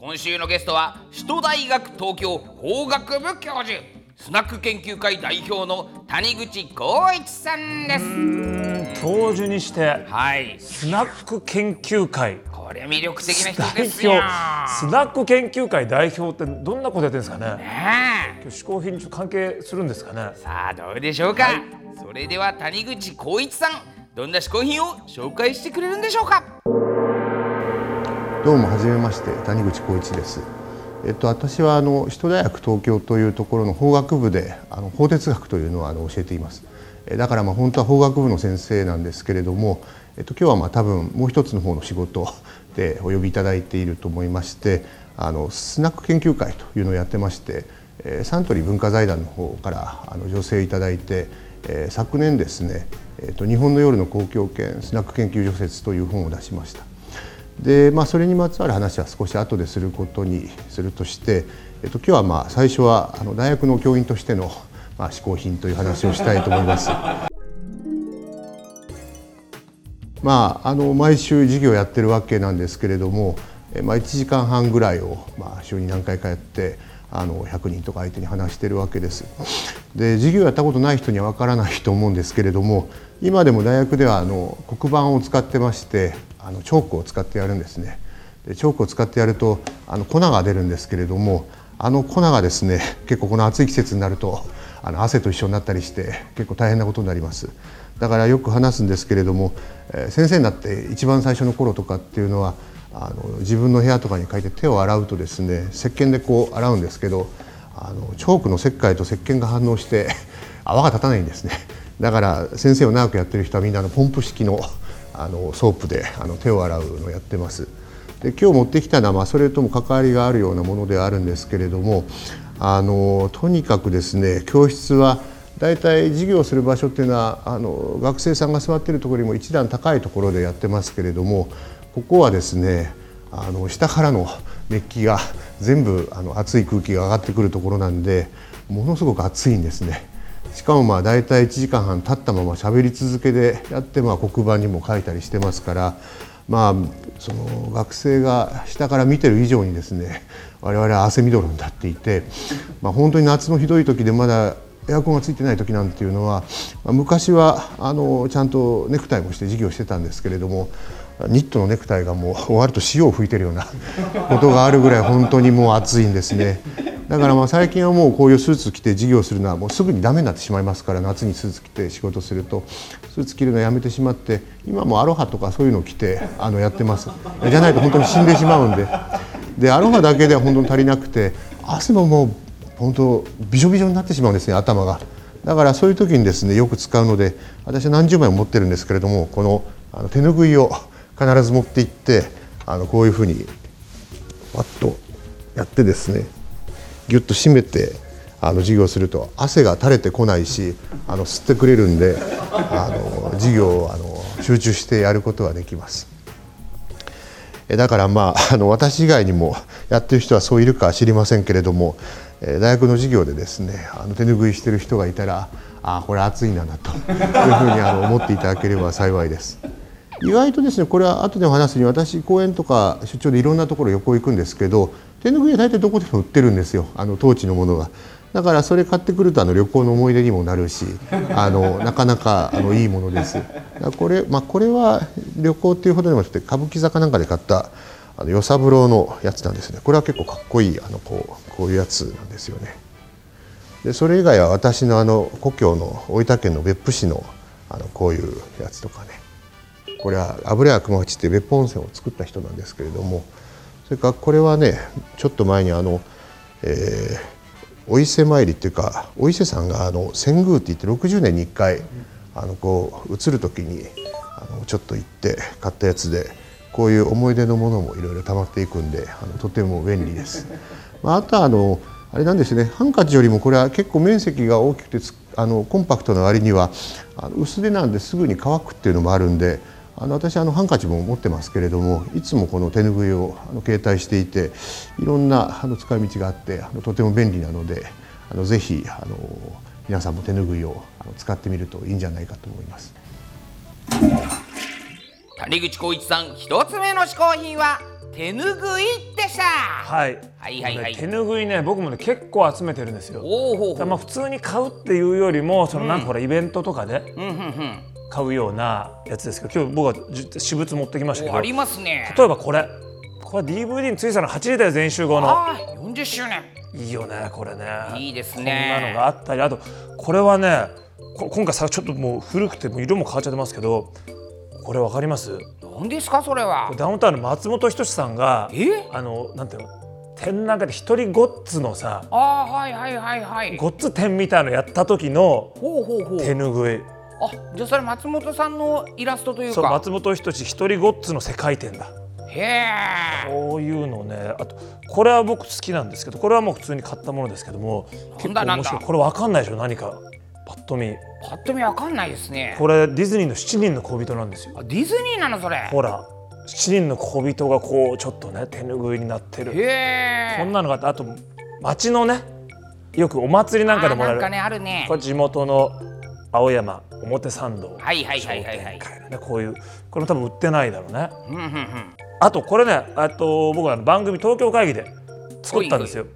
今週のゲストは首都大学東京法学部教授スナック研究会代表の谷口浩一さんです。教授にしてはい。スナック研究会。これ魅力的な人代ですよ。表。スナック研究会代表ってどんなことやってるんですかね。ねえ。嗜好品に関係するんですかね。さあどうでしょうか、それでは谷口浩一さんどんな嗜好品を紹介してくれるんでしょうかどうもはじめまして谷口浩一です。えっと私はあの首都大学東京というところの法学部であの法哲学というのをあの教えています。えだからまあ本当は法学部の先生なんですけれども、えっと今日はまあ多分もう一つの方の仕事 でお呼びいただいていると思いまして、あのスナック研究会というのをやってまして、えサントリー文化財団の方からあの助成いただいて、え昨年ですね、えっと日本の夜の公共圏スナック研究所説という本を出しました。でまあ、それにまつわる話は少し後ですることにするとして、えっと、今日はまあ最初はあの大学の教員としての、まあ、嗜好品という話をしたいと思います。まあ、あの毎週授業をやってるわけなんですけれども、えまあ、1時間半ぐらいを、まあ、週に何回かやってあの100人とか相手に話してるわけです。で授業やったことない人には分からないと思うんですけれども今でも大学ではあの黒板を使ってましてあのチョークを使ってやるんですね。でチョークを使ってやるとあの粉が出るんですけれどもあの粉がですね結構この暑い季節になるとあの汗と一緒になったりして結構大変なことになります。だからよく話すんですけれども、えー先生になって一番最初の頃とかっていうのはあの自分の部屋とかに書いて手を洗うとですね石鹸でこう洗うんですけどあのチョークの石灰と石鹸が反応して泡が立たないんですねだから先生を長くやってる人はみんなのポンプ式のあのソープであの手を洗うのをやってます。で今日持ってきたのは、まあ、それとも関わりがあるようなものではあるんですけれどもあのとにかくですね教室は大体授業する場所っていうのはあの学生さんが座ってるところよりも一段高いところでやってますけれどもここはですねあの下からの熱気が全部あの熱い空気が上がってくるところなんでものすごく暑いんですね。しかもまあ大体1時間半経ったまま喋り続けでやってまあ黒板にも書いたりしてますからまあその学生が下から見てる以上にですね我々は汗みどろになっていて、まあ、本当に夏のひどい時でまだエアコンがついてない時なんていうのは、まあ昔はあのちゃんとネクタイもして授業してたんですけれどもニットのネクタイがもう終わると潮を吹いてるような ことがあるぐらい本当にもう暑いんですね。だからまあ最近はもうこういうスーツ着て授業するのはもうすぐにダメになってしまいますから夏にスーツ着て仕事すると。スーツ着るのやめてしまって今もアロハとかそういうのを着てあのやってます。じゃないと本当に死んでしまうんで。でアロハだけでは本当に足りなくて汗ももう本当びしょびしょになってしまうんですね頭が。だからそういう時にですねよく使うので私は何十枚も持ってるんですけれどもこのあの手ぬぐいを必ず持って行ってあのこういうふうにパッとやってですねギュッと締めてあの授業すると汗が垂れてこないしあの吸ってくれるんであの授業をあの集中してやることができます。だからまああの私以外にもやってる人はそういるか知りませんけれどもえ大学の授業でですねあの手拭いしてる人がいたらああこれ暑いんだなというふうにあの思っていただければ幸いです。意外とですねこれは後でお話すに私講演とか出張でいろんなところ旅行行くんですけど手拭いは大体どこでも売ってるんですよあの当地のものが。だからそれ買ってくるとあの旅行の思い出にもなるしあの なかなかあのいいものです。これ,、まあ、これは旅行っていうほどでもなくて歌舞伎坂なんかで買ったあの与三郎のやつなんですねこれは結構かっこいいあのこうこういうやつなんですよね。でそれ以外は私のあの故郷の大分県の別府市のあのこういうやつとかねこれは油屋熊八って別府温泉を作った人なんですけれどもそれからこれはねちょっと前にあの、えーお伊勢参りっていうかお伊勢さんがあの遷宮って言って60年に1回あのこう移る時にあのちょっと行って買ったやつでこういう思い出のものもいろいろ溜まっていくんであのとても便利です。まあ、あとはあのあれなんですねハンカチよりもこれは結構面積が大きくてあのコンパクトな割にはあの薄手なんですぐに乾くっていうのもあるんであの私あのハンカチも持ってますけれどもいつもこの手ぬぐいをあの携帯していていろんなあの使い道があってあのとても便利なのであのぜひあの皆さんも手ぬぐいをあの使ってみるといいんじゃないかと思います。谷口浩一さん一つ目の嗜好品は手ぬぐいでした。はい。はいはいはい。手ぬぐいね僕もね結構集めてるんですよ。おおほうほう。まあ普通に買うっていうよりもそのなんかほらイベントとかでうんうんうん買うようなやつですけど今日僕はじ私物持ってきましたけどおありますね。例えばこれ。これ DVD についてたの8時代全集合のあー40周年。いいよねこれね。いいですこんねなのがあったり。あとこれはねこ今回さちょっともう古くてもう色も変わっちゃってますけどこれわかります？何ですかそれは？ダウンタウンの松本人志さんがえ？あのなんていうの？展覧会で一人ごっつのさあーはいはいはいはい。ごっつ展みたいのやった時のほうほうほう。手ぬぐいあじゃあそれ松本さんのイラストというか。そう松本人志一人ごっつの世界展だ。へえ。こういうのね。あとこれは僕好きなんですけどこれはもう普通に買ったものですけども結構面白い。これわかんないでしょ？何かパッと見。ぱっと見わかんないですね。これディズニーの7人の恋人なんですよ。あディズニーなのそれ。ほら7人の恋人がこうちょっとね手ぬぐいになってる。へえ。こんなのがあってあと町のねよくお祭りなんかでもらえる。ねあるね。これ地元の青山表参道はいはいはいはいはい。ねこういうこれも多分売ってないだろうね。うんうんうん。あとこれねあと僕は番組東京会議で作ったんですよ。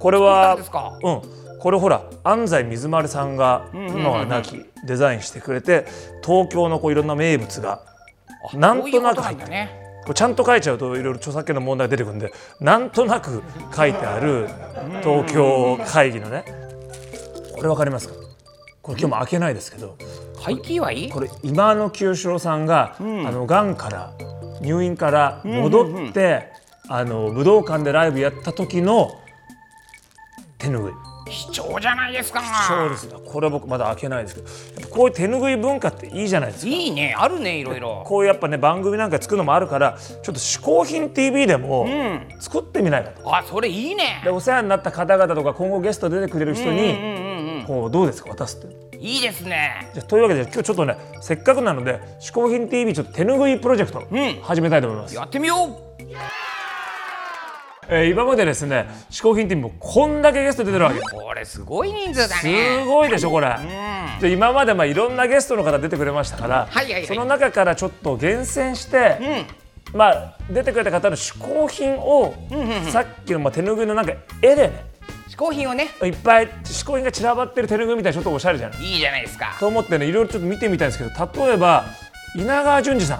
これはうん。これほら安西水丸さんが今は亡きデザインしてくれて東京のこういろんな名物がなんとなくそういうこれちゃんと書いちゃうといろいろ著作権の問題が出てくるんでなんとなく書いてある東京会議のね。これわかりますか？これ今日も開けないですけど。廃棄はい？いこれ今の清志郎さんが、あの癌から入院から戻って、あの武道館でライブやった時の手ぬぐい。貴重じゃないですか。そうですね。これ僕まだ開けないですけど。こういう手ぬぐい文化っていいじゃないですか。いいね。あるねいろいろ。こういうやっぱね番組なんか作るのもあるからちょっと嗜好品 TV でもん。作ってみないかと。あそれいいね。でお世話になった方々とか今後ゲスト出てくれる人に、うんうんうん。こうどうですか渡すって。いいですね。じゃあというわけで今日ちょっとねせっかくなので嗜好品 TV ちょっと手ぬぐいプロジェクトん。始めたいと思います、やってみよう。えー今までですね嗜好品 TV もこんだけゲスト出てるわけ。これすごい人数だすねごいでしょこれ、うん。で今までまあいろんなゲストの方出てくれましたから、はいはいはい。その中からちょっと厳選して、まあ出てくれた方の嗜好品を、さっきのまあ手ぬぐいのなんか絵でね嗜好品をね。いっぱい嗜好品が散らばってる手ぬぐいみたいなちょっとおしゃれじゃないいいじゃないですか。と思ってねいろいろちょっと見てみたいんですけど例えば稲川淳二さん、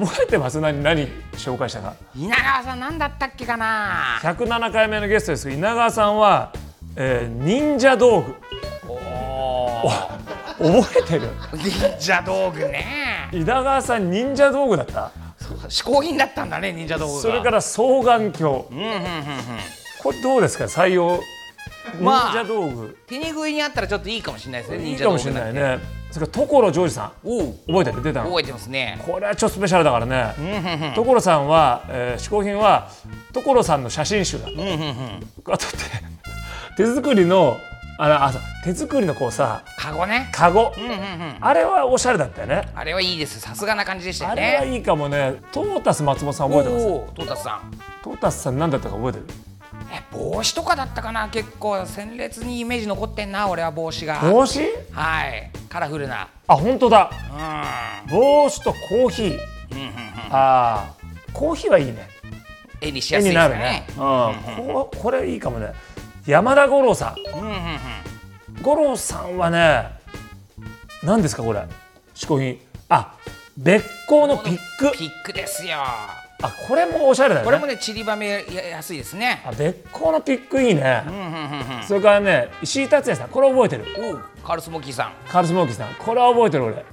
覚えてます？何何紹介したか？稲川さん何だったっけかな？107回目のゲストですけど稲川さんは、えー忍者道具。お覚えてる？忍者道具ね。稲川さん忍者道具だった？嗜好品だったんだね忍者道具が。それから双眼鏡。うんうんうんうんこれどうですか？採用。忍まあ者道具、手にぐいにあったらちょっといいかもしれないですねいいかもしれないね。それから所ジョージさん覚えてる？出たの？覚えてますね。これは超スペシャルだからね。所さんは、えー、嗜好品は所さんの写真集だ。うんうんうん。あと手手作りのあのあ手作りのこうさカゴね。カゴ、うんうんうん。あれはおしゃれだったよね。あれはいいです。さすがな感じでしたよあれはねいいかもね。トータス松本さん覚えてます？トータスさん。トータスさん何だったか覚えてる？え帽子とかだったかな？結構鮮烈にイメージ残ってんな俺は帽子が。帽子？はい。カラフルな。あ本当だ。うん。帽子とコーヒー。うんうんうん。あー。コーヒーはいいね。絵にしやすいなるね、うん、ここれいいかもね。山田五郎さん。うんうんうん。五郎さんはね何ですかこれ？嗜好品。あ別光のピック。ピックですよあこれもおしゃれだよね。これもね散りばめやすいですね。あ別光のピックいいね、うんうんうんうんそれからね石井達也さんこれ覚えてる？カールスモーキーさカールスモーキーさん。これは覚えてる俺。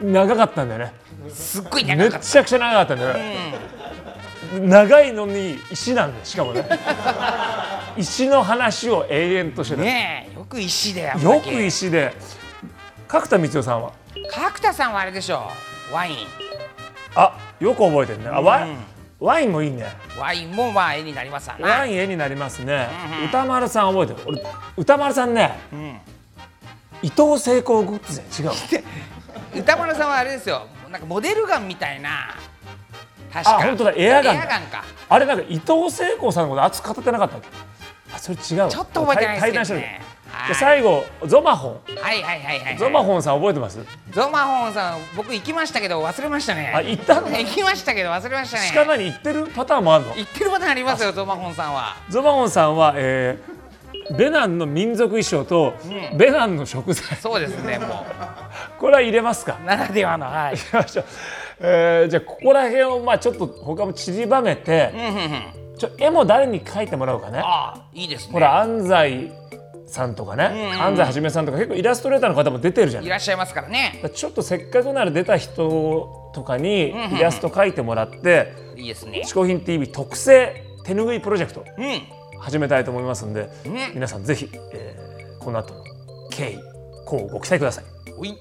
長かったんだよね。んすっごいめ長かっちゃくちゃ長かったんだよね、長いのに石なんだよしかもね。石の話を永遠としてた。た、ねえよく石でよけ。く石で。角田光代さんは？角田さんはあれでしょワイン。あよく覚えてるね。あワワインもいいね。ワインもまあ絵になりますわな。ワイン絵になりますね、歌丸さん覚えてる？俺歌丸さんね、伊藤聖光グッズで違う 歌丸さんはあれですよ。なんかモデルガンみたいな。確か。あ本当だ。エアガン。か。あれなんか伊藤聖光さんのこと熱く語ってなかったっけ？あそれ違うわ。ちょっと覚えてないですけどね対談してるはいで最後ゾマホン。はいはいはいはい、ゾマホンさん覚えてます？ゾマホンさん僕行きましたけど忘れましたね。あ行ったの？行きましたけど忘れましたね。鹿何言ってる？パターンもあるの？行ってるパターンありますよゾマホンさんは。ゾマホンさんは、えーベナンの民族衣装と、ベナンの食材。そうですねも これは入れますか？うならではのはい。行きましょう、えーじゃあここら辺をまあちょっと他も散りばめて、うんうんうん。ちょ絵も誰に描いてもらおうかね。ああいいですね。ほら安西さんとかね、安西はじめさんとか結構イラストレーターの方も出てるじゃない。いらっしゃいますからね。ちょっとせっかくなら出た人とかにイラスト描いてもらっていいですね「嗜好品 TV」特製手ぬぐいプロジェクトうん。始めたいと思いますんで、うん皆さんぜひ、えーこの後の経緯こうご期待ください。おい